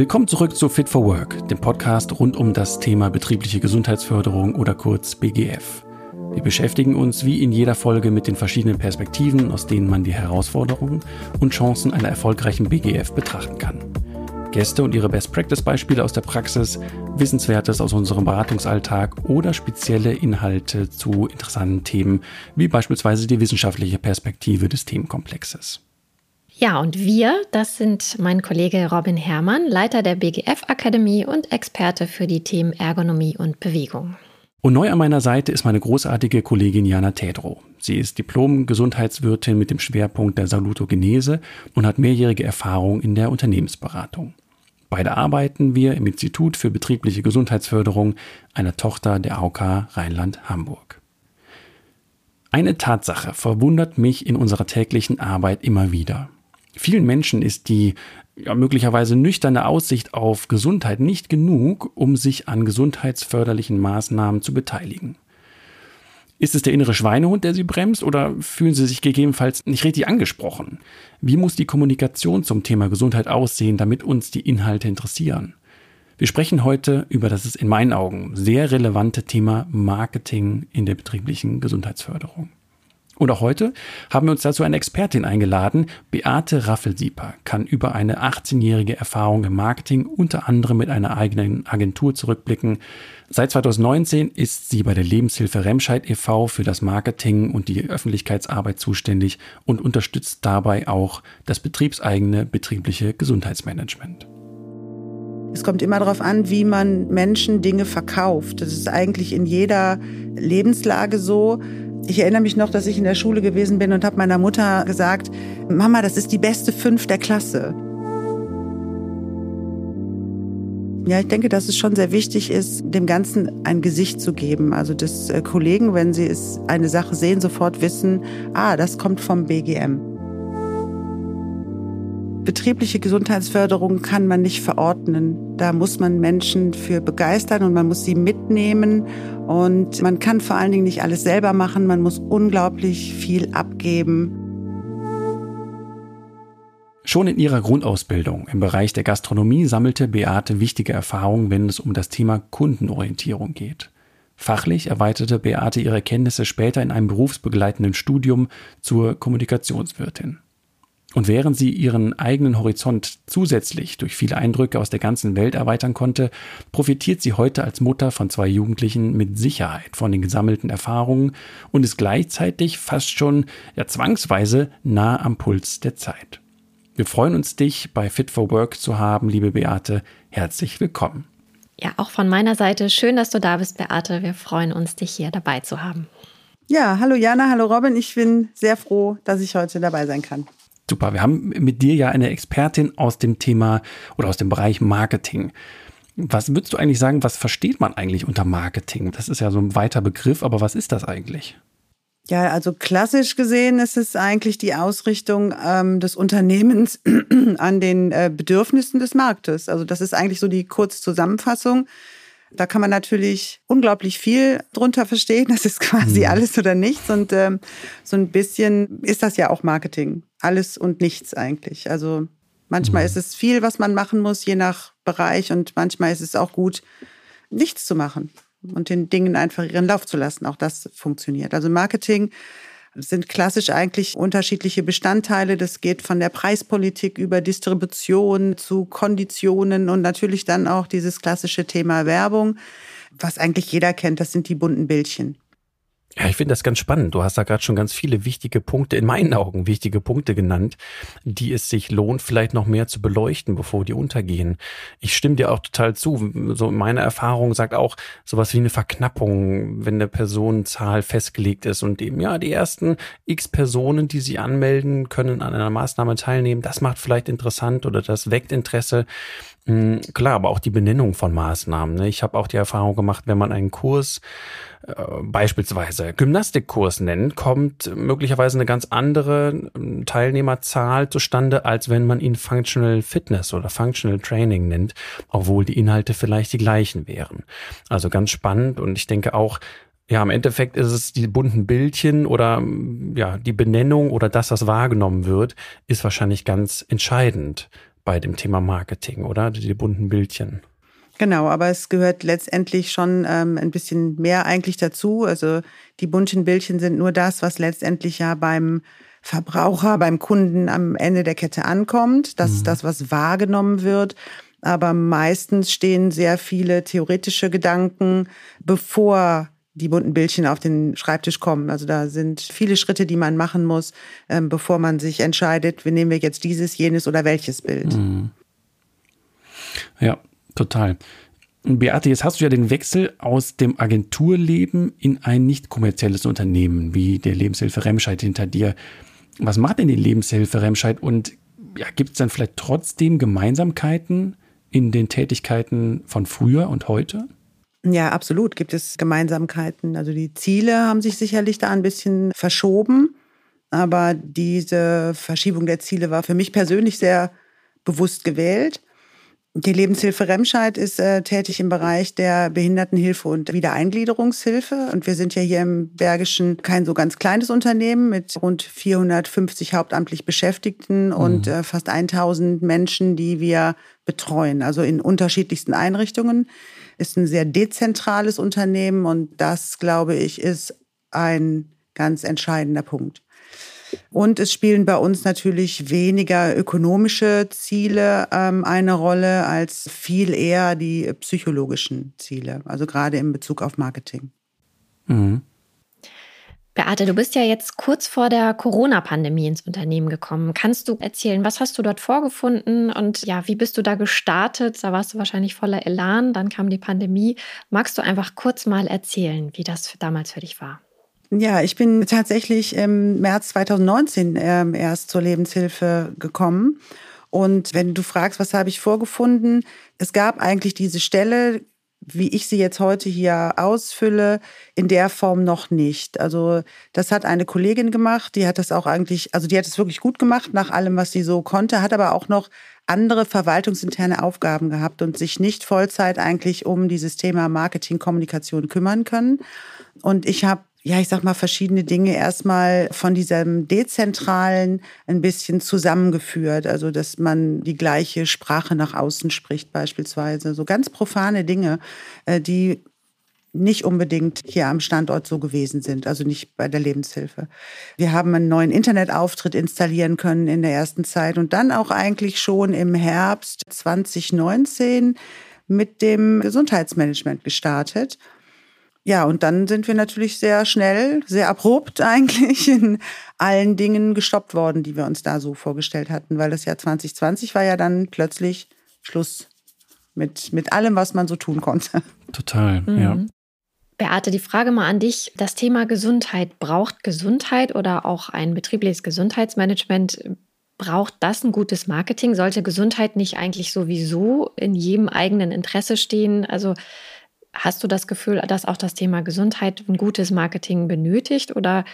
Willkommen zurück zu Fit for Work, dem Podcast rund um das Thema betriebliche Gesundheitsförderung oder kurz BGF. Wir beschäftigen uns wie in jeder Folge mit den verschiedenen Perspektiven, aus denen man die Herausforderungen und Chancen einer erfolgreichen BGF betrachten kann. Gäste und ihre Best-Practice-Beispiele aus der Praxis, Wissenswertes aus unserem Beratungsalltag oder spezielle Inhalte zu interessanten Themen, wie beispielsweise die wissenschaftliche Perspektive des Themenkomplexes. Ja, und wir, das sind mein Kollege Robin Herrmann, Leiter der BGF Akademie und Experte für die Themen Ergonomie und Bewegung. Und neu an meiner Seite ist meine großartige Kollegin Jana Tedro. Sie ist Diplom-Gesundheitswirtin mit dem Schwerpunkt der Salutogenese und hat mehrjährige Erfahrung in der Unternehmensberatung. Beide arbeiten wir im Institut für betriebliche Gesundheitsförderung, einer Tochter der AOK Rheinland-Hamburg. Eine Tatsache verwundert mich in unserer täglichen Arbeit immer wieder. Vielen Menschen ist die ja, möglicherweise nüchterne Aussicht auf Gesundheit nicht genug, um sich an gesundheitsförderlichen Maßnahmen zu beteiligen. Ist es der innere Schweinehund, der Sie bremst, oder fühlen Sie sich gegebenenfalls nicht richtig angesprochen? Wie muss die Kommunikation zum Thema Gesundheit aussehen, damit uns die Inhalte interessieren? Wir sprechen heute über das in meinen Augen sehr relevante Thema Marketing in der betrieblichen Gesundheitsförderung. Und auch heute haben wir uns dazu eine Expertin eingeladen. Beate Raffelsieper kann über eine 18-jährige Erfahrung im Marketing unter anderem mit einer eigenen Agentur zurückblicken. Seit 2019 ist sie bei der Lebenshilfe Remscheid e.V. für das Marketing und die Öffentlichkeitsarbeit zuständig und unterstützt dabei auch das betriebseigene betriebliche Gesundheitsmanagement. Es kommt immer darauf an, wie man Menschen Dinge verkauft. Das ist eigentlich in jeder Lebenslage so. Ich erinnere mich noch, dass ich in der Schule gewesen bin und habe meiner Mutter gesagt, Mama, das ist die beste fünf der Klasse. Ja, ich denke, dass es schon sehr wichtig ist, dem Ganzen ein Gesicht zu geben. Also, dass äh, Kollegen, wenn sie es eine Sache sehen, sofort wissen, ah, das kommt vom BGM. Betriebliche Gesundheitsförderung kann man nicht verordnen. Da muss man Menschen für begeistern und man muss sie mitnehmen. Und man kann vor allen Dingen nicht alles selber machen. Man muss unglaublich viel abgeben. Schon in ihrer Grundausbildung im Bereich der Gastronomie sammelte Beate wichtige Erfahrungen, wenn es um das Thema Kundenorientierung geht. Fachlich erweiterte Beate ihre Kenntnisse später in einem berufsbegleitenden Studium zur Kommunikationswirtin. Und während sie ihren eigenen Horizont zusätzlich durch viele Eindrücke aus der ganzen Welt erweitern konnte, profitiert sie heute als Mutter von zwei Jugendlichen mit Sicherheit von den gesammelten Erfahrungen und ist gleichzeitig fast schon ja zwangsweise nah am Puls der Zeit. Wir freuen uns, dich bei Fit for Work zu haben, liebe Beate. Herzlich willkommen. Ja, auch von meiner Seite schön, dass du da bist, Beate. Wir freuen uns, dich hier dabei zu haben. Ja, hallo Jana, hallo Robin. Ich bin sehr froh, dass ich heute dabei sein kann. Super. Wir haben mit dir ja eine Expertin aus dem Thema oder aus dem Bereich Marketing. Was würdest du eigentlich sagen, was versteht man eigentlich unter Marketing? Das ist ja so ein weiter Begriff, aber was ist das eigentlich? Ja, also klassisch gesehen ist es eigentlich die Ausrichtung ähm, des Unternehmens an den äh, Bedürfnissen des Marktes. Also das ist eigentlich so die Kurzzusammenfassung. Da kann man natürlich unglaublich viel drunter verstehen. Das ist quasi mhm. alles oder nichts. Und ähm, so ein bisschen ist das ja auch Marketing. Alles und nichts eigentlich. Also manchmal mhm. ist es viel, was man machen muss, je nach Bereich. Und manchmal ist es auch gut, nichts zu machen und den Dingen einfach ihren Lauf zu lassen. Auch das funktioniert. Also Marketing sind klassisch eigentlich unterschiedliche Bestandteile. Das geht von der Preispolitik über Distribution zu Konditionen und natürlich dann auch dieses klassische Thema Werbung, was eigentlich jeder kennt. Das sind die bunten Bildchen. Ja, ich finde das ganz spannend. Du hast da gerade schon ganz viele wichtige Punkte, in meinen Augen wichtige Punkte genannt, die es sich lohnt, vielleicht noch mehr zu beleuchten, bevor die untergehen. Ich stimme dir auch total zu. So meine Erfahrung sagt auch sowas wie eine Verknappung, wenn eine Personenzahl festgelegt ist und eben, ja, die ersten x Personen, die sie anmelden, können an einer Maßnahme teilnehmen. Das macht vielleicht interessant oder das weckt Interesse. Hm, klar, aber auch die Benennung von Maßnahmen. Ne? Ich habe auch die Erfahrung gemacht, wenn man einen Kurs äh, beispielsweise Gymnastikkurs nennt, kommt möglicherweise eine ganz andere ähm, Teilnehmerzahl zustande, als wenn man ihn Functional Fitness oder Functional Training nennt, obwohl die Inhalte vielleicht die gleichen wären. Also ganz spannend und ich denke auch, ja, im Endeffekt ist es die bunten Bildchen oder ja, die Benennung oder das, was wahrgenommen wird, ist wahrscheinlich ganz entscheidend bei dem Thema Marketing, oder? Die, bunten Bildchen. Genau, aber es gehört letztendlich schon ähm, ein bisschen mehr eigentlich dazu. Also die bunten Bildchen sind nur das, was letztendlich ja beim Verbraucher, beim Kunden am Ende der Kette ankommt. Das mhm. ist das, was wahrgenommen wird. Aber meistens stehen sehr viele theoretische Gedanken, bevor die bunten Bildchen auf den Schreibtisch kommen. Also da sind viele Schritte, die man machen muss, ähm, bevor man sich entscheidet, wie nehmen wir jetzt dieses, jenes oder welches Bild. Mhm. Ja, Total. Beate, jetzt hast du ja den Wechsel aus dem Agenturleben in ein nicht kommerzielles Unternehmen wie der Lebenshilfe Remscheid hinter dir. Was macht denn die Lebenshilfe Remscheid und ja, gibt es dann vielleicht trotzdem Gemeinsamkeiten in den Tätigkeiten von früher und heute? Ja, absolut gibt es Gemeinsamkeiten. Also die Ziele haben sich sicherlich da ein bisschen verschoben, aber diese Verschiebung der Ziele war für mich persönlich sehr bewusst gewählt. Die Lebenshilfe Remscheid ist äh, tätig im Bereich der Behindertenhilfe und Wiedereingliederungshilfe. Und wir sind ja hier im Bergischen kein so ganz kleines Unternehmen mit rund 450 hauptamtlich Beschäftigten mhm. und äh, fast 1000 Menschen, die wir betreuen, also in unterschiedlichsten Einrichtungen. Ist ein sehr dezentrales Unternehmen und das, glaube ich, ist ein ganz entscheidender Punkt. Und es spielen bei uns natürlich weniger ökonomische Ziele ähm, eine Rolle als viel eher die psychologischen Ziele, also gerade in Bezug auf Marketing. Mhm. Beate, du bist ja jetzt kurz vor der Corona-Pandemie ins Unternehmen gekommen. Kannst du erzählen, was hast du dort vorgefunden und ja, wie bist du da gestartet? Da warst du wahrscheinlich voller Elan, dann kam die Pandemie. Magst du einfach kurz mal erzählen, wie das damals für dich war? Ja, ich bin tatsächlich im März 2019 ähm, erst zur Lebenshilfe gekommen. Und wenn du fragst, was habe ich vorgefunden, es gab eigentlich diese Stelle, wie ich sie jetzt heute hier ausfülle, in der Form noch nicht. Also das hat eine Kollegin gemacht, die hat das auch eigentlich, also die hat es wirklich gut gemacht nach allem, was sie so konnte, hat aber auch noch andere verwaltungsinterne Aufgaben gehabt und sich nicht Vollzeit eigentlich um dieses Thema Marketing, Kommunikation kümmern können. Und ich habe ja, ich sag mal, verschiedene Dinge erstmal von diesem dezentralen ein bisschen zusammengeführt. Also, dass man die gleiche Sprache nach außen spricht, beispielsweise. So ganz profane Dinge, äh, die nicht unbedingt hier am Standort so gewesen sind, also nicht bei der Lebenshilfe. Wir haben einen neuen Internetauftritt installieren können in der ersten Zeit und dann auch eigentlich schon im Herbst 2019 mit dem Gesundheitsmanagement gestartet. Ja, und dann sind wir natürlich sehr schnell, sehr abrupt eigentlich in allen Dingen gestoppt worden, die wir uns da so vorgestellt hatten, weil das Jahr 2020 war ja dann plötzlich Schluss mit, mit allem, was man so tun konnte. Total, mhm. ja. Beate, die Frage mal an dich. Das Thema Gesundheit, braucht Gesundheit oder auch ein betriebliches Gesundheitsmanagement, braucht das ein gutes Marketing? Sollte Gesundheit nicht eigentlich sowieso in jedem eigenen Interesse stehen? Also Hast du das Gefühl, dass auch das Thema Gesundheit ein gutes Marketing benötigt oder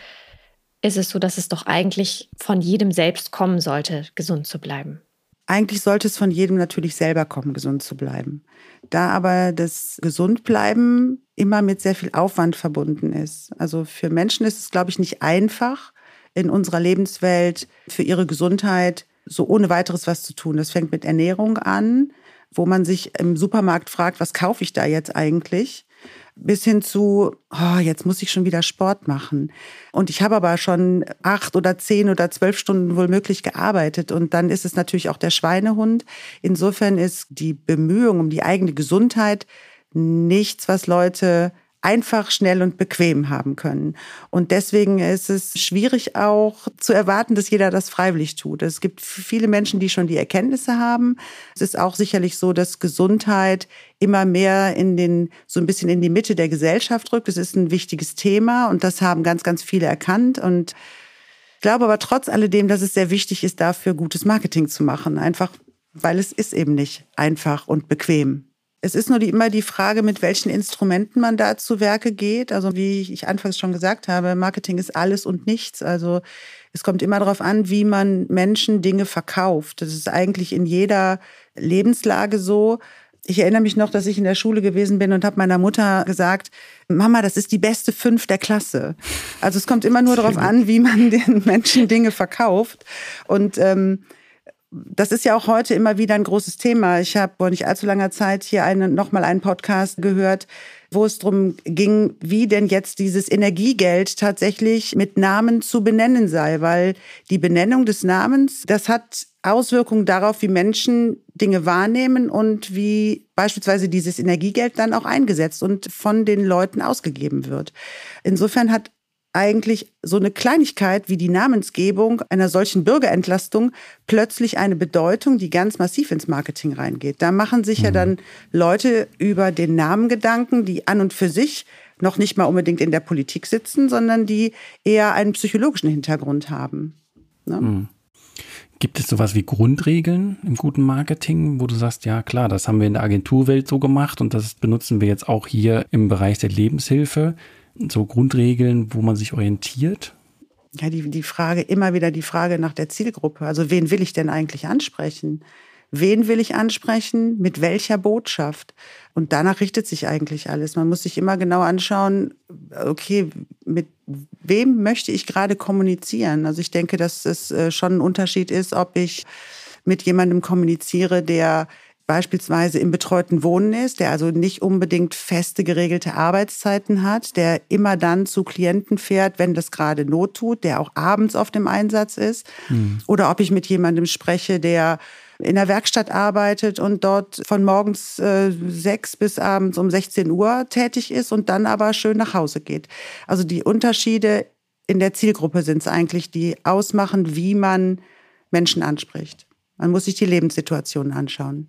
ist es so, dass es doch eigentlich von jedem selbst kommen sollte, gesund zu bleiben? Eigentlich sollte es von jedem natürlich selber kommen, gesund zu bleiben. Da aber das Gesundbleiben immer mit sehr viel Aufwand verbunden ist. Also für Menschen ist es, glaube ich, nicht einfach, in unserer Lebenswelt für ihre Gesundheit so ohne weiteres was zu tun. Das fängt mit Ernährung an, wo man sich im Supermarkt fragt, was kaufe ich da jetzt eigentlich? Bis hin zu, oh, jetzt muss ich schon wieder Sport machen. Und ich habe aber schon acht oder zehn oder zwölf Stunden wohl möglich gearbeitet. Und dann ist es natürlich auch der Schweinehund. Insofern ist die Bemühung um die eigene Gesundheit nichts, was Leute einfach, schnell und bequem haben können. Und deswegen ist es schwierig auch zu erwarten, dass jeder das freiwillig tut. Es gibt viele Menschen, die schon die Erkenntnisse haben. Es ist auch sicherlich so, dass Gesundheit immer mehr in den, so ein bisschen in die Mitte der Gesellschaft rückt. Es ist ein wichtiges Thema und das haben ganz, ganz viele erkannt und ich glaube aber trotz alledem, dass es sehr wichtig ist, dafür gutes Marketing zu machen. Einfach, weil es ist eben nicht einfach und bequem. Es ist nur die, immer die Frage, mit welchen Instrumenten man da zu Werke geht. Also wie ich anfangs schon gesagt habe, Marketing ist alles und nichts. Also es kommt immer darauf an, wie man Menschen Dinge verkauft. Das ist eigentlich in jeder Lebenslage so. Ich erinnere mich noch, dass ich in der Schule gewesen bin und habe meiner Mutter gesagt, Mama, das ist die beste fünf der Klasse. Also es kommt immer nur darauf an, wie man den Menschen Dinge verkauft. Und ähm, das ist ja auch heute immer wieder ein großes Thema. Ich habe vor nicht allzu langer Zeit hier eine, noch mal einen Podcast gehört, wo es darum ging, wie denn jetzt dieses Energiegeld tatsächlich mit Namen zu benennen sei, weil die Benennung des Namens, das hat Auswirkungen darauf, wie Menschen Dinge wahrnehmen und wie beispielsweise dieses Energiegeld dann auch eingesetzt und von den Leuten ausgegeben wird. Insofern hat eigentlich so eine Kleinigkeit wie die Namensgebung einer solchen Bürgerentlastung plötzlich eine Bedeutung, die ganz massiv ins Marketing reingeht. Da machen sich mhm. ja dann Leute über den Namen Gedanken, die an und für sich noch nicht mal unbedingt in der Politik sitzen, sondern die eher einen psychologischen Hintergrund haben. Ne? Mhm. Gibt es sowas wie Grundregeln im guten Marketing, wo du sagst, ja klar, das haben wir in der Agenturwelt so gemacht und das benutzen wir jetzt auch hier im Bereich der Lebenshilfe? So Grundregeln, wo man sich orientiert? Ja, die, die Frage, immer wieder die Frage nach der Zielgruppe. Also wen will ich denn eigentlich ansprechen? Wen will ich ansprechen? Mit welcher Botschaft? Und danach richtet sich eigentlich alles. Man muss sich immer genau anschauen, okay, mit wem möchte ich gerade kommunizieren? Also ich denke, dass es äh, schon ein Unterschied ist, ob ich mit jemandem kommuniziere, der beispielsweise im betreuten Wohnen ist, der also nicht unbedingt feste geregelte Arbeitszeiten hat, der immer dann zu Klienten fährt, wenn das gerade Not tut, der auch abends auf dem Einsatz ist, mhm. oder ob ich mit jemandem spreche, der in der Werkstatt arbeitet und dort von morgens äh, sechs bis abends um 16 Uhr tätig ist und dann aber schön nach Hause geht. Also die Unterschiede in der Zielgruppe sind es eigentlich, die ausmachen, wie man Menschen anspricht. Man muss sich die Lebenssituation anschauen.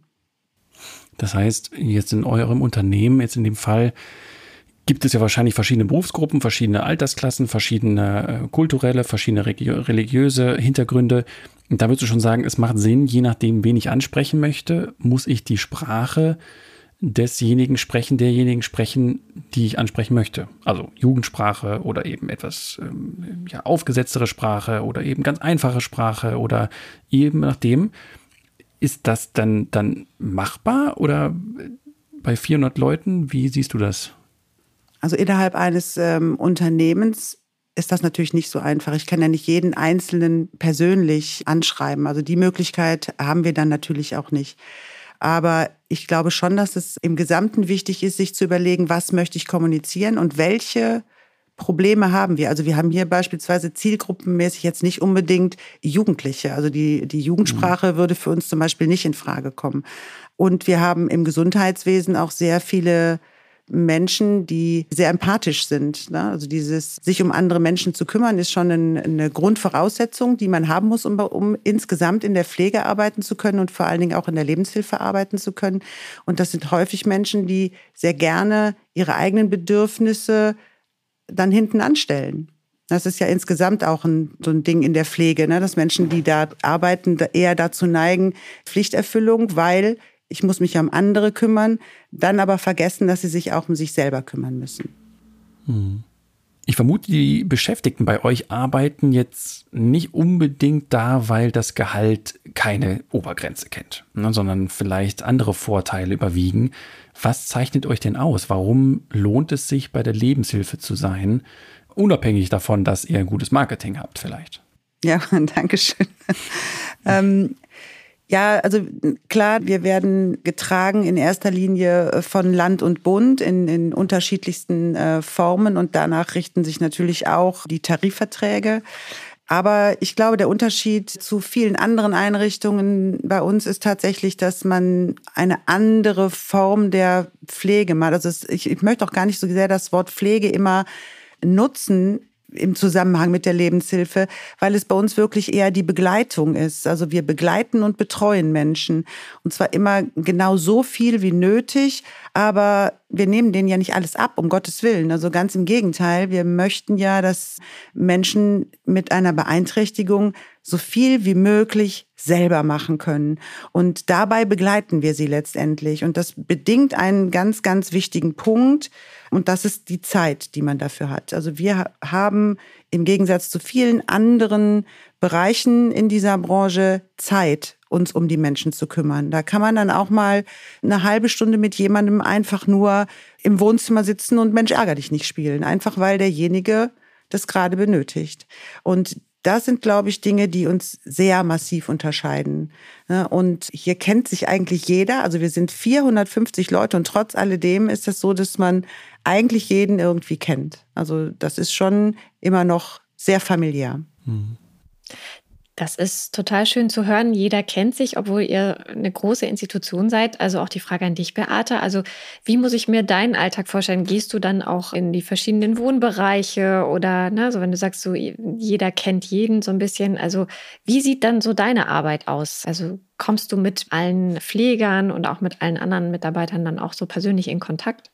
Das heißt, jetzt in eurem Unternehmen, jetzt in dem Fall, gibt es ja wahrscheinlich verschiedene Berufsgruppen, verschiedene Altersklassen, verschiedene äh, kulturelle, verschiedene religiöse Hintergründe. Und da würdest du schon sagen, es macht Sinn, je nachdem, wen ich ansprechen möchte, muss ich die Sprache desjenigen sprechen, derjenigen sprechen, die ich ansprechen möchte. Also Jugendsprache oder eben etwas ähm, ja, aufgesetztere Sprache oder eben ganz einfache Sprache oder eben nachdem. Ist das dann, dann machbar oder bei 400 Leuten? Wie siehst du das? Also innerhalb eines ähm, Unternehmens ist das natürlich nicht so einfach. Ich kann ja nicht jeden Einzelnen persönlich anschreiben. Also die Möglichkeit haben wir dann natürlich auch nicht. Aber ich glaube schon, dass es im Gesamten wichtig ist, sich zu überlegen, was möchte ich kommunizieren und welche Probleme haben wir? Also wir haben hier beispielsweise zielgruppenmäßig jetzt nicht unbedingt Jugendliche. Also die, die Jugendsprache mhm. würde für uns zum Beispiel nicht in Frage kommen. Und wir haben im Gesundheitswesen auch sehr viele Menschen, die sehr empathisch sind. Ne? Also dieses sich um andere Menschen zu kümmern, ist schon eine Grundvoraussetzung, die man haben muss, um, um insgesamt in der Pflege arbeiten zu können und vor allen Dingen auch in der Lebenshilfe arbeiten zu können. Und das sind häufig Menschen, die sehr gerne ihre eigenen Bedürfnisse dann hinten anstellen. Das ist ja insgesamt auch ein, so ein Ding in der Pflege, ne? dass Menschen, die da arbeiten, eher dazu neigen, Pflichterfüllung, weil ich muss mich um andere kümmern, dann aber vergessen, dass sie sich auch um sich selber kümmern müssen. Hm. Ich vermute, die Beschäftigten bei euch arbeiten jetzt nicht unbedingt da, weil das Gehalt keine Obergrenze kennt, ne, sondern vielleicht andere Vorteile überwiegen. Was zeichnet euch denn aus? Warum lohnt es sich, bei der Lebenshilfe zu sein, unabhängig davon, dass ihr ein gutes Marketing habt vielleicht? Ja, danke schön. ähm, ja, also klar, wir werden getragen in erster Linie äh, von Land und Bund in, in unterschiedlichsten äh, Formen und danach richten sich natürlich auch die Tarifverträge. Aber ich glaube, der Unterschied zu vielen anderen Einrichtungen bei uns ist tatsächlich, dass man eine andere Form der Pflege macht. Also es, ich, ich möchte auch gar nicht so sehr das Wort Pflege immer nutzen im Zusammenhang mit der Lebenshilfe, weil es bei uns wirklich eher die Begleitung ist. Also wir begleiten und betreuen Menschen und zwar immer genau so viel wie nötig, aber wir nehmen denen ja nicht alles ab, um Gottes Willen. Also ganz im Gegenteil, wir möchten ja, dass Menschen mit einer Beeinträchtigung so viel wie möglich selber machen können. Und dabei begleiten wir sie letztendlich. Und das bedingt einen ganz, ganz wichtigen Punkt, und das ist die Zeit, die man dafür hat. Also wir haben im Gegensatz zu vielen anderen Bereichen in dieser Branche Zeit, uns um die Menschen zu kümmern. Da kann man dann auch mal eine halbe Stunde mit jemandem einfach nur im Wohnzimmer sitzen und Mensch ärger dich nicht spielen, einfach weil derjenige das gerade benötigt. Und das sind, glaube ich, Dinge, die uns sehr massiv unterscheiden. Ne? Und hier kennt sich eigentlich jeder. Also wir sind 450 Leute und trotz alledem ist es so, dass man eigentlich jeden irgendwie kennt. Also das ist schon immer noch sehr familiär. Mhm. Das ist total schön zu hören. Jeder kennt sich, obwohl ihr eine große Institution seid. Also auch die Frage an dich, Beate. Also wie muss ich mir deinen Alltag vorstellen? Gehst du dann auch in die verschiedenen Wohnbereiche oder, ne, so wenn du sagst, so jeder kennt jeden so ein bisschen. Also wie sieht dann so deine Arbeit aus? Also kommst du mit allen Pflegern und auch mit allen anderen Mitarbeitern dann auch so persönlich in Kontakt?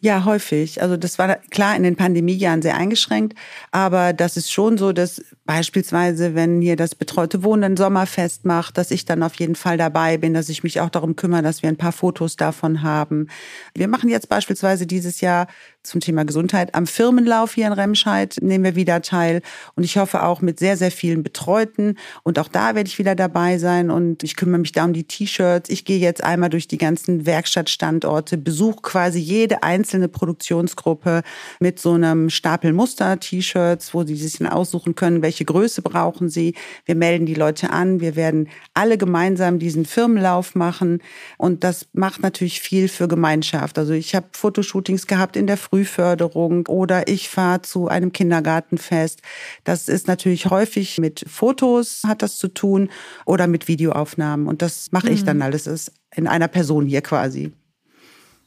Ja, häufig. Also das war klar in den Pandemiejahren sehr eingeschränkt, aber das ist schon so, dass beispielsweise, wenn hier das betreute Wohnen ein Sommerfest macht, dass ich dann auf jeden Fall dabei bin, dass ich mich auch darum kümmere, dass wir ein paar Fotos davon haben. Wir machen jetzt beispielsweise dieses Jahr zum Thema Gesundheit am Firmenlauf hier in Remscheid nehmen wir wieder teil und ich hoffe auch mit sehr sehr vielen Betreuten und auch da werde ich wieder dabei sein und ich kümmere mich da um die T-Shirts. Ich gehe jetzt einmal durch die ganzen Werkstattstandorte, besuche quasi jede einzelne Produktionsgruppe mit so einem Stapel Muster-T-Shirts, wo sie sich dann aussuchen können, welche Größe brauchen sie. Wir melden die Leute an, wir werden alle gemeinsam diesen Firmenlauf machen und das macht natürlich viel für Gemeinschaft. Also ich habe Fotoshootings gehabt in der Frühförderung oder ich fahre zu einem Kindergartenfest. Das ist natürlich häufig mit Fotos hat das zu tun oder mit Videoaufnahmen und das mache mhm. ich dann alles ist in einer Person hier quasi.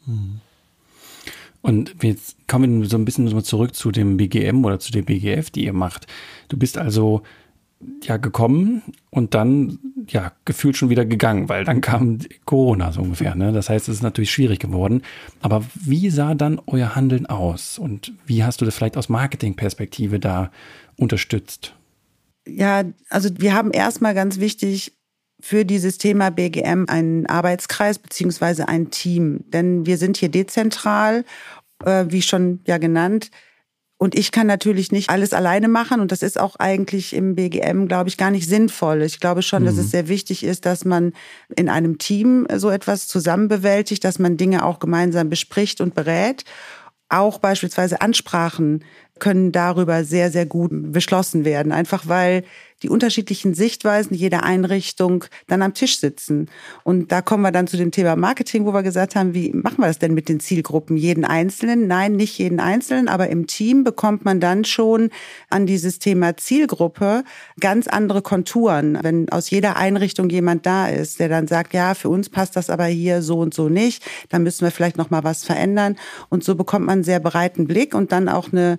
Mhm. Und jetzt kommen wir so ein bisschen zurück zu dem BGM oder zu der BGF, die ihr macht. Du bist also ja gekommen und dann ja gefühlt schon wieder gegangen, weil dann kam Corona so ungefähr. Ne? Das heißt, es ist natürlich schwierig geworden. Aber wie sah dann euer Handeln aus und wie hast du das vielleicht aus Marketingperspektive da unterstützt? Ja, also wir haben erstmal ganz wichtig für dieses Thema BGM einen Arbeitskreis beziehungsweise ein Team. Denn wir sind hier dezentral, äh, wie schon ja genannt. Und ich kann natürlich nicht alles alleine machen und das ist auch eigentlich im BGM, glaube ich, gar nicht sinnvoll. Ich glaube schon, mhm. dass es mhm. sehr wichtig ist, dass man in einem Team so etwas zusammen bewältigt, dass man Dinge auch gemeinsam bespricht und berät. Auch beispielsweise Ansprachen können darüber sehr, sehr gut beschlossen werden. Einfach weil die unterschiedlichen Sichtweisen jeder Einrichtung dann am Tisch sitzen. Und da kommen wir dann zu dem Thema Marketing, wo wir gesagt haben, wie machen wir das denn mit den Zielgruppen? Jeden Einzelnen? Nein, nicht jeden Einzelnen, aber im Team bekommt man dann schon an dieses Thema Zielgruppe ganz andere Konturen. Wenn aus jeder Einrichtung jemand da ist, der dann sagt, ja, für uns passt das aber hier so und so nicht, dann müssen wir vielleicht noch mal was verändern. Und so bekommt man einen sehr breiten Blick und dann auch eine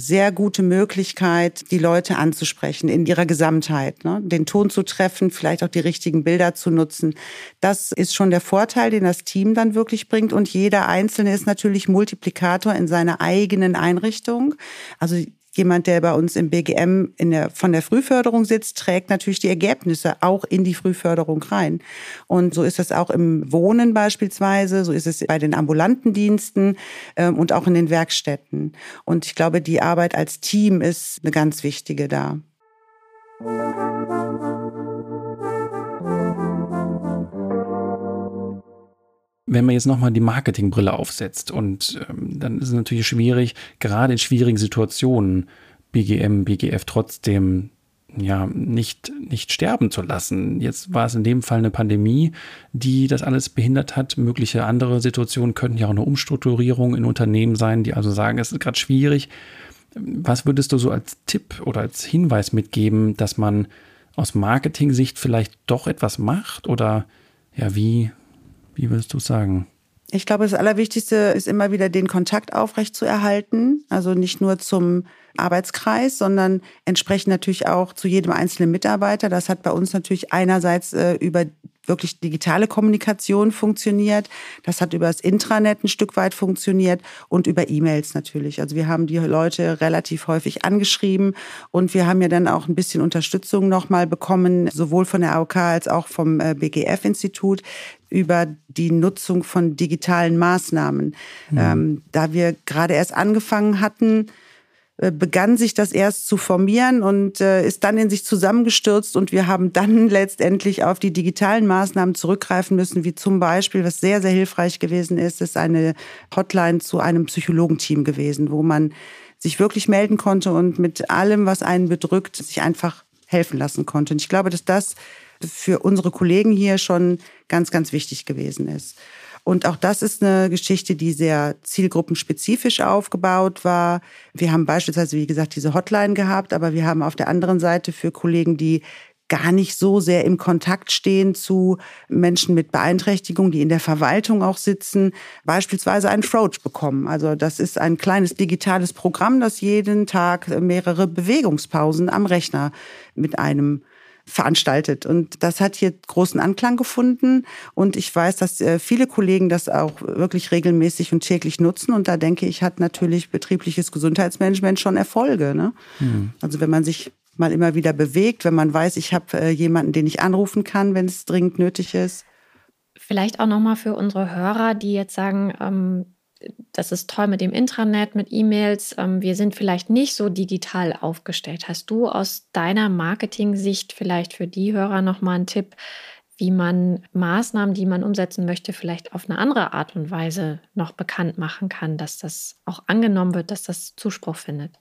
sehr gute Möglichkeit, die Leute anzusprechen in ihrer Gesamtheit, ne? den Ton zu treffen, vielleicht auch die richtigen Bilder zu nutzen. Das ist schon der Vorteil, den das Team dann wirklich bringt. Und jeder Einzelne ist natürlich Multiplikator in seiner eigenen Einrichtung. Also jemand, der bei uns im BGM der, von der Frühförderung sitzt, trägt natürlich die Ergebnisse auch in die Frühförderung rein. Und so ist es auch im Wohnen beispielsweise, so ist es bei den ambulanten Diensten ähm, und auch in den Werkstätten. Und ich glaube, die Arbeit als Team ist eine ganz wichtige da. Wenn man jetzt nochmal die Marketingbrille aufsetzt und ähm, dann ist es natürlich schwierig, gerade in schwierigen Situationen BGM, BGF trotzdem ja nicht, nicht sterben zu lassen. Jetzt war es in dem Fall eine Pandemie, die das alles behindert hat. Mögliche andere Situationen könnten ja auch eine Umstrukturierung in Unternehmen sein, die also sagen, es ist gerade schwierig. Was würdest du so als Tipp oder als Hinweis mitgeben, dass man aus Marketing-Sicht vielleicht doch etwas macht? Oder ja, wie, wie würdest du sagen? Ich glaube, das Allerwichtigste ist immer wieder den Kontakt aufrecht zu erhalten. Also nicht nur zum Arbeitskreis, sondern entsprechend natürlich auch zu jedem einzelnen Mitarbeiter. Das hat bei uns natürlich einerseits äh, über wirklich digitale Kommunikation funktioniert. Das hat über das Intranet ein Stück weit funktioniert und über E-Mails natürlich. Also wir haben die Leute relativ häufig angeschrieben und wir haben ja dann auch ein bisschen Unterstützung nochmal bekommen, sowohl von der AOK als auch vom äh, BGF-Institut über die Nutzung von digitalen Maßnahmen. Mhm. Ähm, da wir gerade erst angefangen hatten, begann sich das erst zu formieren und äh, ist dann in sich zusammengestürzt und wir haben dann letztendlich auf die digitalen Maßnahmen zurückgreifen müssen, wie zum Beispiel, was sehr, sehr hilfreich gewesen ist, ist eine Hotline zu einem Psychologenteam gewesen, wo man sich wirklich melden konnte und mit allem, was einen bedrückt, sich einfach helfen lassen konnte. Und ich glaube, dass das für unsere Kollegen hier schon ganz, ganz wichtig gewesen ist. Und auch das ist eine Geschichte, die sehr zielgruppenspezifisch aufgebaut war. Wir haben beispielsweise, wie gesagt, diese Hotline gehabt, aber wir haben auf der anderen Seite für Kollegen, die gar nicht so sehr im Kontakt stehen zu Menschen mit Beeinträchtigung, die in der Verwaltung auch sitzen, beispielsweise ein Froach bekommen. Also das ist ein kleines digitales Programm, das jeden Tag mehrere Bewegungspausen am Rechner mit einem veranstaltet. Und das hat hier großen Anklang gefunden. Und ich weiß, dass äh, viele Kollegen das auch wirklich regelmäßig und täglich nutzen. Und da denke ich, hat natürlich betriebliches Gesundheitsmanagement schon Erfolge. Ne? Mhm. Also wenn man sich mal immer wieder bewegt, wenn man weiß, ich habe äh, jemanden, den ich anrufen kann, wenn es dringend nötig ist. Vielleicht auch nochmal für unsere Hörer, die jetzt sagen, ähm, das ist toll mit dem Intranet, mit E-Mails. Ähm, wir sind vielleicht nicht so digital aufgestellt. Hast du aus deiner Marketing-Sicht vielleicht für die Hörer nochmal einen Tipp, wie man Maßnahmen, die man umsetzen möchte, vielleicht auf eine andere Art und Weise noch bekannt machen kann, dass das auch angenommen wird, dass das Zuspruch findet?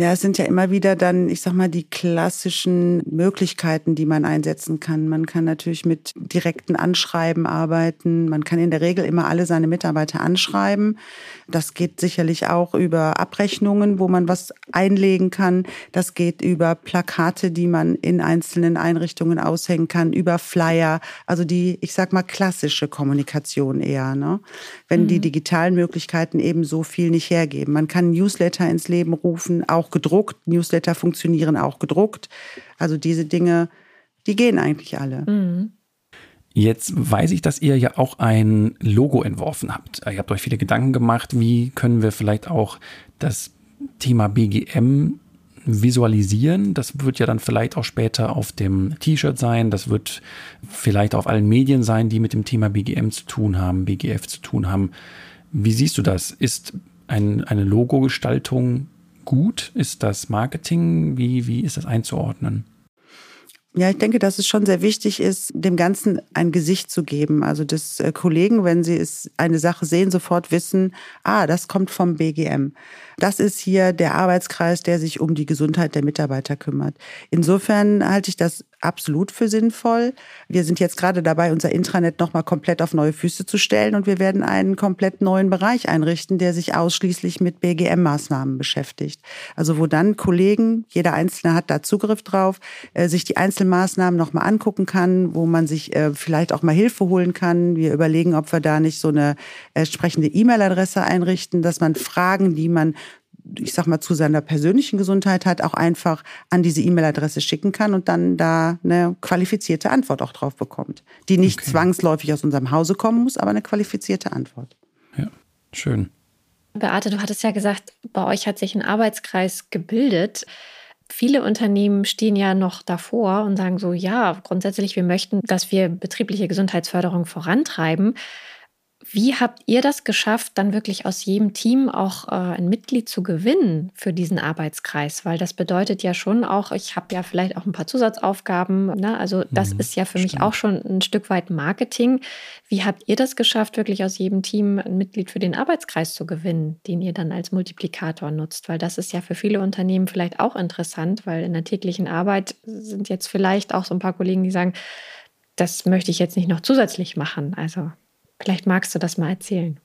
Ja, es sind ja immer wieder dann, ich sag mal, die klassischen Möglichkeiten, die man einsetzen kann. Man kann natürlich mit direkten Anschreiben arbeiten. Man kann in der Regel immer alle seine Mitarbeiter anschreiben. Das geht sicherlich auch über Abrechnungen, wo man was einlegen kann. Das geht über Plakate, die man in einzelnen Einrichtungen aushängen kann, über Flyer. Also die, ich sag mal, klassische Kommunikation eher, ne? Wenn mhm. die digitalen Möglichkeiten eben so viel nicht hergeben. Man kann Newsletter ins Leben rufen, auch gedruckt. Newsletter funktionieren auch gedruckt. Also diese Dinge, die gehen eigentlich alle. Mhm. Jetzt weiß ich, dass ihr ja auch ein Logo entworfen habt. Ihr habt euch viele Gedanken gemacht, wie können wir vielleicht auch das Thema BGM visualisieren. Das wird ja dann vielleicht auch später auf dem T-Shirt sein. Das wird vielleicht auf allen Medien sein, die mit dem Thema BGM zu tun haben, BGF zu tun haben. Wie siehst du das? Ist ein, eine Logo-Gestaltung gut? Ist das Marketing? Wie, wie ist das einzuordnen? Ja, ich denke, dass es schon sehr wichtig ist, dem Ganzen ein Gesicht zu geben. Also, dass äh, Kollegen, wenn sie es eine Sache sehen, sofort wissen, ah, das kommt vom BGM. Das ist hier der Arbeitskreis, der sich um die Gesundheit der Mitarbeiter kümmert. Insofern halte ich das absolut für sinnvoll. Wir sind jetzt gerade dabei, unser Intranet nochmal komplett auf neue Füße zu stellen und wir werden einen komplett neuen Bereich einrichten, der sich ausschließlich mit BGM-Maßnahmen beschäftigt. Also wo dann Kollegen, jeder Einzelne hat da Zugriff drauf, äh, sich die Einzelmaßnahmen nochmal angucken kann, wo man sich äh, vielleicht auch mal Hilfe holen kann. Wir überlegen, ob wir da nicht so eine entsprechende E-Mail-Adresse einrichten, dass man Fragen, die man ich sag mal, zu seiner persönlichen Gesundheit hat, auch einfach an diese E-Mail-Adresse schicken kann und dann da eine qualifizierte Antwort auch drauf bekommt, die nicht okay. zwangsläufig aus unserem Hause kommen muss, aber eine qualifizierte Antwort. Ja, schön. Beate, du hattest ja gesagt, bei euch hat sich ein Arbeitskreis gebildet. Viele Unternehmen stehen ja noch davor und sagen so, ja, grundsätzlich, wir möchten, dass wir betriebliche Gesundheitsförderung vorantreiben. Wie habt ihr das geschafft, dann wirklich aus jedem Team auch äh, ein Mitglied zu gewinnen für diesen Arbeitskreis? Weil das bedeutet ja schon auch, ich habe ja vielleicht auch ein paar Zusatzaufgaben. Ne? Also das mhm, ist ja für stimmt. mich auch schon ein Stück weit Marketing. Wie habt ihr das geschafft, wirklich aus jedem Team ein Mitglied für den Arbeitskreis zu gewinnen, den ihr dann als Multiplikator nutzt? Weil das ist ja für viele Unternehmen vielleicht auch interessant, weil in der täglichen Arbeit sind jetzt vielleicht auch so ein paar Kollegen, die sagen, das möchte ich jetzt nicht noch zusätzlich machen. Also Vielleicht magst du das mal erzählen.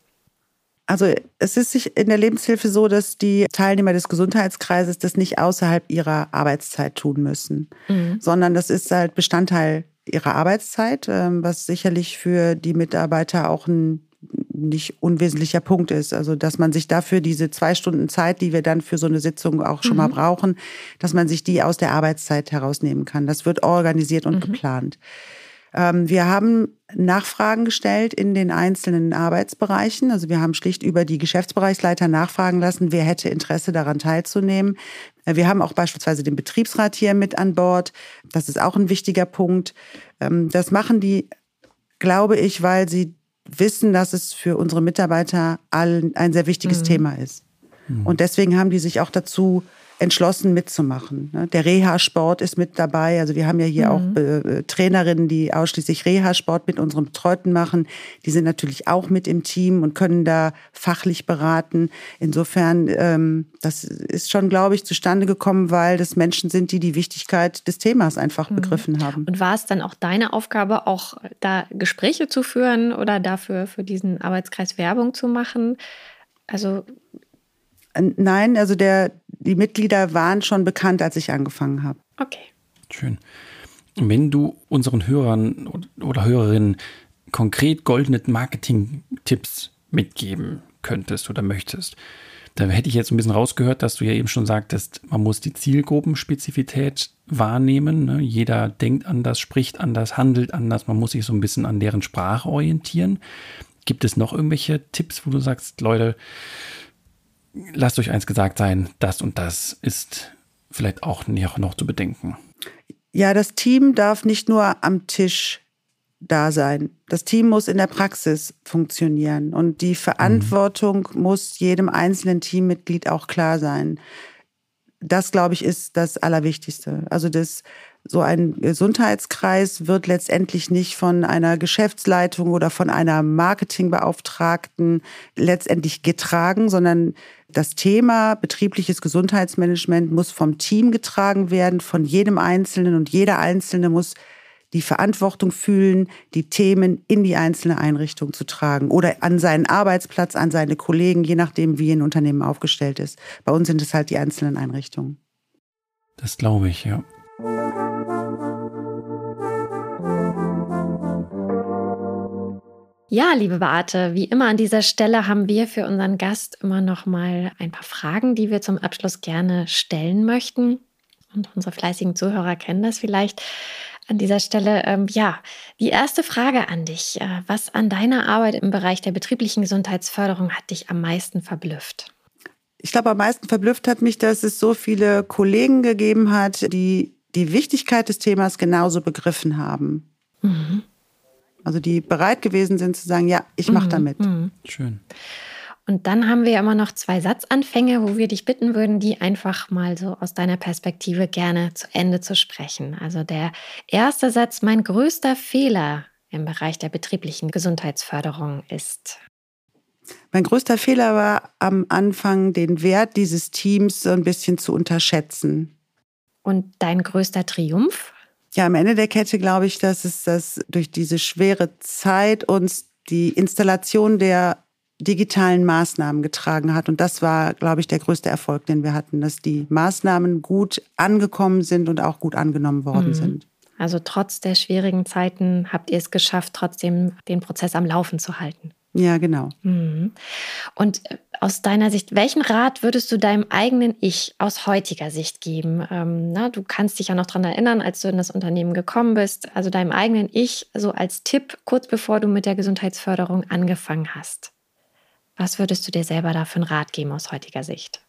Also es ist sich in der Lebenshilfe so, dass die Teilnehmer des Gesundheitskreises das nicht außerhalb ihrer Arbeitszeit tun müssen, mhm. sondern das ist halt Bestandteil ihrer Arbeitszeit, ähm, was sicherlich für die Mitarbeiter auch ein nicht unwesentlicher Punkt ist. Also, dass man sich dafür diese zwei Stunden Zeit, die wir dann für so eine Sitzung auch schon mhm. mal brauchen, dass man sich die aus der Arbeitszeit herausnehmen kann. Das wird organisiert und mhm. geplant. Ähm, wir haben Nachfragen gestellt in den einzelnen Arbeitsbereichen. Also wir haben schlicht über die Geschäftsbereichsleiter nachfragen lassen, wer hätte Interesse daran teilzunehmen. Äh, wir haben auch beispielsweise den Betriebsrat hier mit an Bord. Das ist auch ein wichtiger Punkt. Ähm, das machen die, glaube ich, weil sie wissen, dass es für unsere Mitarbeiter allen ein sehr wichtiges mhm. Thema ist. Mhm. Und deswegen haben die sich auch dazu entschlossen mitzumachen. Ne? Der Reha-Sport ist mit dabei. Also wir haben ja hier mhm. auch äh, Trainerinnen, die ausschließlich Reha-Sport mit unseren Betreuten machen. Die sind natürlich auch mit im Team und können da fachlich beraten. Insofern, ähm, das ist schon, glaube ich, zustande gekommen, weil das Menschen sind, die die Wichtigkeit des Themas einfach mhm. begriffen haben. Und war es dann auch deine Aufgabe, auch da Gespräche zu führen oder dafür für diesen Arbeitskreis Werbung zu machen? Also Nein, also der, die Mitglieder waren schon bekannt, als ich angefangen habe. Okay. Schön. Wenn du unseren Hörern oder Hörerinnen konkret goldene Marketing-Tipps mitgeben könntest oder möchtest, da hätte ich jetzt ein bisschen rausgehört, dass du ja eben schon sagtest, man muss die Zielgruppenspezifität wahrnehmen. Ne? Jeder denkt anders, spricht anders, handelt anders. Man muss sich so ein bisschen an deren Sprache orientieren. Gibt es noch irgendwelche Tipps, wo du sagst, Leute, lasst euch eins gesagt sein, das und das ist vielleicht auch noch zu bedenken. Ja, das Team darf nicht nur am Tisch da sein. Das Team muss in der Praxis funktionieren und die Verantwortung mhm. muss jedem einzelnen Teammitglied auch klar sein. Das, glaube ich, ist das Allerwichtigste. Also das so ein Gesundheitskreis wird letztendlich nicht von einer Geschäftsleitung oder von einer Marketingbeauftragten letztendlich getragen, sondern das Thema betriebliches Gesundheitsmanagement muss vom Team getragen werden, von jedem Einzelnen und jeder Einzelne muss die Verantwortung fühlen, die Themen in die einzelne Einrichtung zu tragen oder an seinen Arbeitsplatz, an seine Kollegen, je nachdem, wie ein Unternehmen aufgestellt ist. Bei uns sind es halt die einzelnen Einrichtungen. Das glaube ich, ja. Ja, liebe Beate, wie immer an dieser Stelle haben wir für unseren Gast immer noch mal ein paar Fragen, die wir zum Abschluss gerne stellen möchten. Und unsere fleißigen Zuhörer kennen das vielleicht. An dieser Stelle, ähm, ja, die erste Frage an dich. Äh, was an deiner Arbeit im Bereich der betrieblichen Gesundheitsförderung hat dich am meisten verblüfft? Ich glaube, am meisten verblüfft hat mich, dass es so viele Kollegen gegeben hat, die die Wichtigkeit des Themas genauso begriffen haben. Mhm. Also die bereit gewesen sind zu sagen, ja, ich mache mhm. damit. Mhm. Schön. Und dann haben wir immer noch zwei Satzanfänge, wo wir dich bitten würden, die einfach mal so aus deiner Perspektive gerne zu Ende zu sprechen. Also der erste Satz, mein größter Fehler im Bereich der betrieblichen Gesundheitsförderung ist. Mein größter Fehler war am Anfang, den Wert dieses Teams so ein bisschen zu unterschätzen. Und dein größter Triumph? Ja, am Ende der Kette glaube ich, dass es das durch diese schwere Zeit uns die Installation der digitalen Maßnahmen getragen hat. Und das war, glaube ich, der größte Erfolg, den wir hatten, dass die Maßnahmen gut angekommen sind und auch gut angenommen worden mhm. sind. Also trotz der schwierigen Zeiten habt ihr es geschafft, trotzdem den Prozess am Laufen zu halten. Ja, genau. Mhm. Und äh, aus deiner Sicht, welchen Rat würdest du deinem eigenen Ich aus heutiger Sicht geben? Ähm, na, du kannst dich ja noch daran erinnern, als du in das Unternehmen gekommen bist, also deinem eigenen Ich so als Tipp, kurz bevor du mit der Gesundheitsförderung angefangen hast. Was würdest du dir selber da für einen Rat geben aus heutiger Sicht?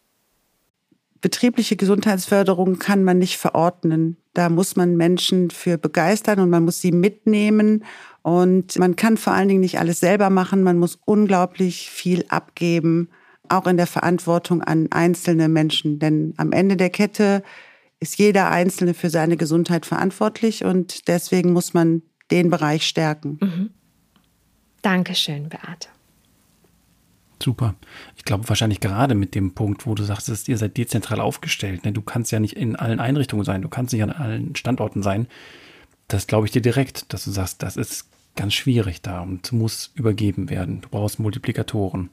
Betriebliche Gesundheitsförderung kann man nicht verordnen. Da muss man Menschen für begeistern und man muss sie mitnehmen und man kann vor allen Dingen nicht alles selber machen. Man muss unglaublich viel abgeben, auch in der Verantwortung an einzelne Menschen. Denn am Ende der Kette ist jeder Einzelne für seine Gesundheit verantwortlich und deswegen muss man den Bereich stärken. Mhm. Dankeschön, Beate. Super. Ich glaube wahrscheinlich gerade mit dem Punkt, wo du sagst, ihr seid dezentral aufgestellt. Ne? Du kannst ja nicht in allen Einrichtungen sein, du kannst nicht an allen Standorten sein. Das glaube ich dir direkt, dass du sagst, das ist ganz schwierig da und muss übergeben werden. Du brauchst Multiplikatoren.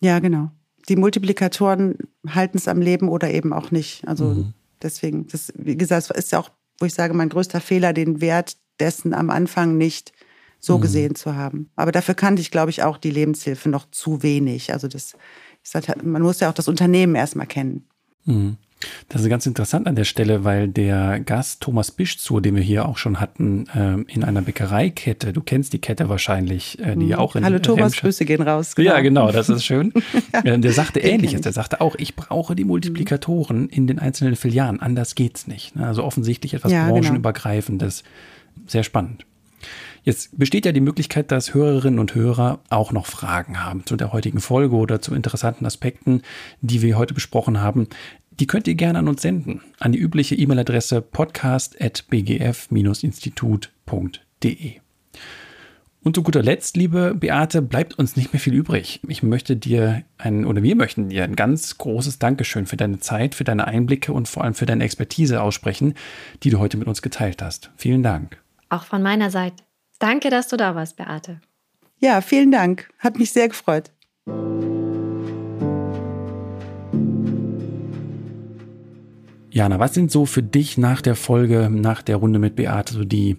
Ja, genau. Die Multiplikatoren halten es am Leben oder eben auch nicht. Also mhm. deswegen, das, wie gesagt, ist ja auch, wo ich sage, mein größter Fehler, den Wert dessen am Anfang nicht so mhm. gesehen zu haben. Aber dafür kannte ich, glaube ich, auch die Lebenshilfe noch zu wenig. Also das, halt, man muss ja auch das Unternehmen erstmal kennen. Mhm. Das ist ganz interessant an der Stelle, weil der Gast Thomas Bischzow, den wir hier auch schon hatten, äh, in einer Bäckereikette, du kennst die Kette wahrscheinlich, äh, die ja auch in Hallo Thomas, Grüße gehen raus. Genau. Ja, genau, das ist schön. äh, der sagte ähnliches, der sagte auch, ich brauche die Multiplikatoren in den einzelnen Filialen, anders geht's nicht. Ne? Also offensichtlich etwas ja, genau. branchenübergreifendes. Sehr spannend. Jetzt besteht ja die Möglichkeit, dass Hörerinnen und Hörer auch noch Fragen haben zu der heutigen Folge oder zu interessanten Aspekten, die wir heute besprochen haben. Die könnt ihr gerne an uns senden, an die übliche E-Mail-Adresse podcast.bgf-institut.de. Und zu guter Letzt, liebe Beate, bleibt uns nicht mehr viel übrig. Ich möchte dir ein, oder wir möchten dir ein ganz großes Dankeschön für deine Zeit, für deine Einblicke und vor allem für deine Expertise aussprechen, die du heute mit uns geteilt hast. Vielen Dank. Auch von meiner Seite. Danke, dass du da warst, Beate. Ja, vielen Dank. Hat mich sehr gefreut. Jana, was sind so für dich nach der Folge, nach der Runde mit Beate so die,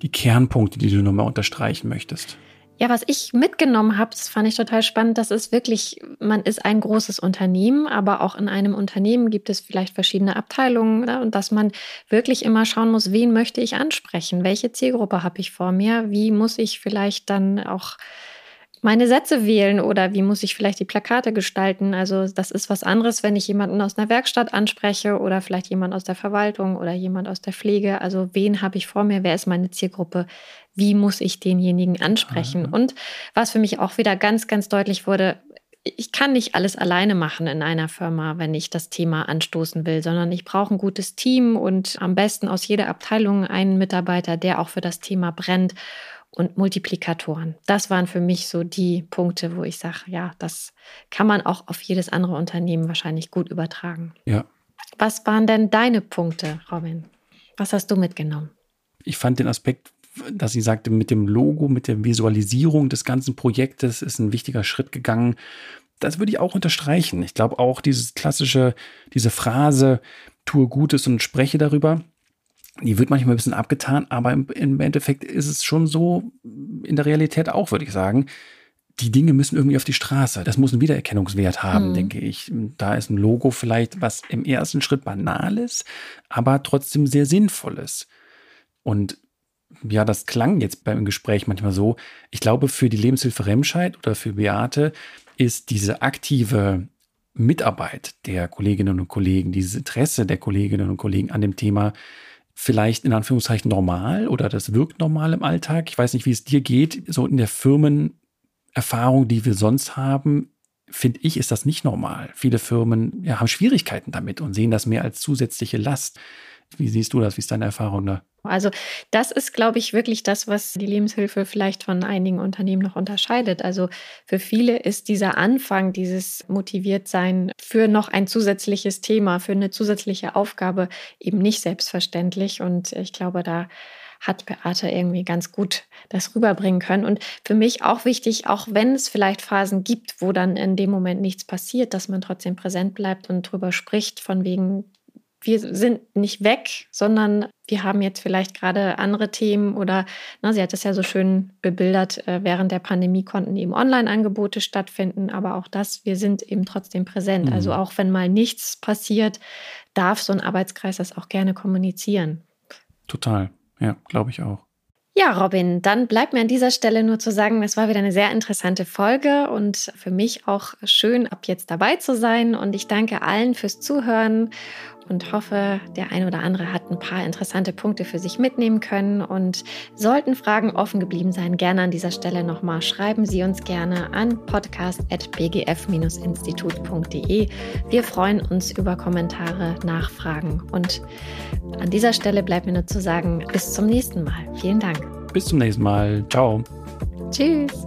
die Kernpunkte, die du nochmal unterstreichen möchtest? Ja, was ich mitgenommen habe, das fand ich total spannend, das ist wirklich, man ist ein großes Unternehmen, aber auch in einem Unternehmen gibt es vielleicht verschiedene Abteilungen ne? und dass man wirklich immer schauen muss, wen möchte ich ansprechen, welche Zielgruppe habe ich vor mir, wie muss ich vielleicht dann auch meine Sätze wählen oder wie muss ich vielleicht die Plakate gestalten. Also das ist was anderes, wenn ich jemanden aus einer Werkstatt anspreche oder vielleicht jemand aus der Verwaltung oder jemand aus der Pflege. Also wen habe ich vor mir? Wer ist meine Zielgruppe? Wie muss ich denjenigen ansprechen? Aha. Und was für mich auch wieder ganz, ganz deutlich wurde, ich kann nicht alles alleine machen in einer Firma, wenn ich das Thema anstoßen will, sondern ich brauche ein gutes Team und am besten aus jeder Abteilung einen Mitarbeiter, der auch für das Thema brennt und Multiplikatoren. Das waren für mich so die Punkte, wo ich sage, ja, das kann man auch auf jedes andere Unternehmen wahrscheinlich gut übertragen. Ja. Was waren denn deine Punkte, Robin? Was hast du mitgenommen? Ich fand den Aspekt, dass sie sagte, mit dem Logo, mit der Visualisierung des ganzen Projektes ist ein wichtiger Schritt gegangen. Das würde ich auch unterstreichen. Ich glaube auch dieses klassische, diese Phrase, tue Gutes und spreche darüber, die wird manchmal ein bisschen abgetan, aber im, im, Endeffekt ist es schon so, in der Realität auch, würde ich sagen, die Dinge müssen irgendwie auf die Straße. Das muss einen Wiedererkennungswert haben, mhm. denke ich. Da ist ein Logo vielleicht, was im ersten Schritt banal ist, aber trotzdem sehr sinnvoll ist. Und ja, das klang jetzt beim Gespräch manchmal so. Ich glaube, für die Lebenshilfe Remscheid oder für Beate ist diese aktive Mitarbeit der Kolleginnen und Kollegen, dieses Interesse der Kolleginnen und Kollegen an dem Thema vielleicht in Anführungszeichen normal oder das wirkt normal im Alltag. Ich weiß nicht, wie es dir geht. So in der Firmenerfahrung, die wir sonst haben, finde ich, ist das nicht normal. Viele Firmen ja, haben Schwierigkeiten damit und sehen das mehr als zusätzliche Last. Wie siehst du das? Wie ist deine Erfahrung da? Also das ist, glaube ich, wirklich das, was die Lebenshilfe vielleicht von einigen Unternehmen noch unterscheidet. Also für viele ist dieser Anfang, dieses Motiviertsein für noch ein zusätzliches Thema, für eine zusätzliche Aufgabe eben nicht selbstverständlich. Und ich glaube, da hat Beate irgendwie ganz gut das rüberbringen können. Und für mich auch wichtig, auch wenn es vielleicht Phasen gibt, wo dann in dem Moment nichts passiert, dass man trotzdem präsent bleibt und drüber spricht, von wegen, wir sind nicht weg, sondern wir haben jetzt vielleicht gerade andere Themen oder, na, sie hat das ja so schön bebildert, äh, während der Pandemie konnten eben Online-Angebote stattfinden, aber auch das, wir sind eben trotzdem präsent. Mhm. Also auch wenn mal nichts passiert, darf so ein Arbeitskreis das auch gerne kommunizieren. Total, ja, glaube ich auch. Ja, Robin, dann bleibt mir an dieser Stelle nur zu sagen, es war wieder eine sehr interessante Folge und für mich auch schön, ab jetzt dabei zu sein. Und ich danke allen fürs Zuhören und hoffe, der ein oder andere hat ein paar interessante Punkte für sich mitnehmen können. Und sollten Fragen offen geblieben sein, gerne an dieser Stelle nochmal schreiben Sie uns gerne an podcast.bgf-institut.de. Wir freuen uns über Kommentare, Nachfragen. Und an dieser Stelle bleibt mir nur zu sagen, bis zum nächsten Mal. Vielen Dank. Bis zum nächsten Mal. Ciao. Tschüss.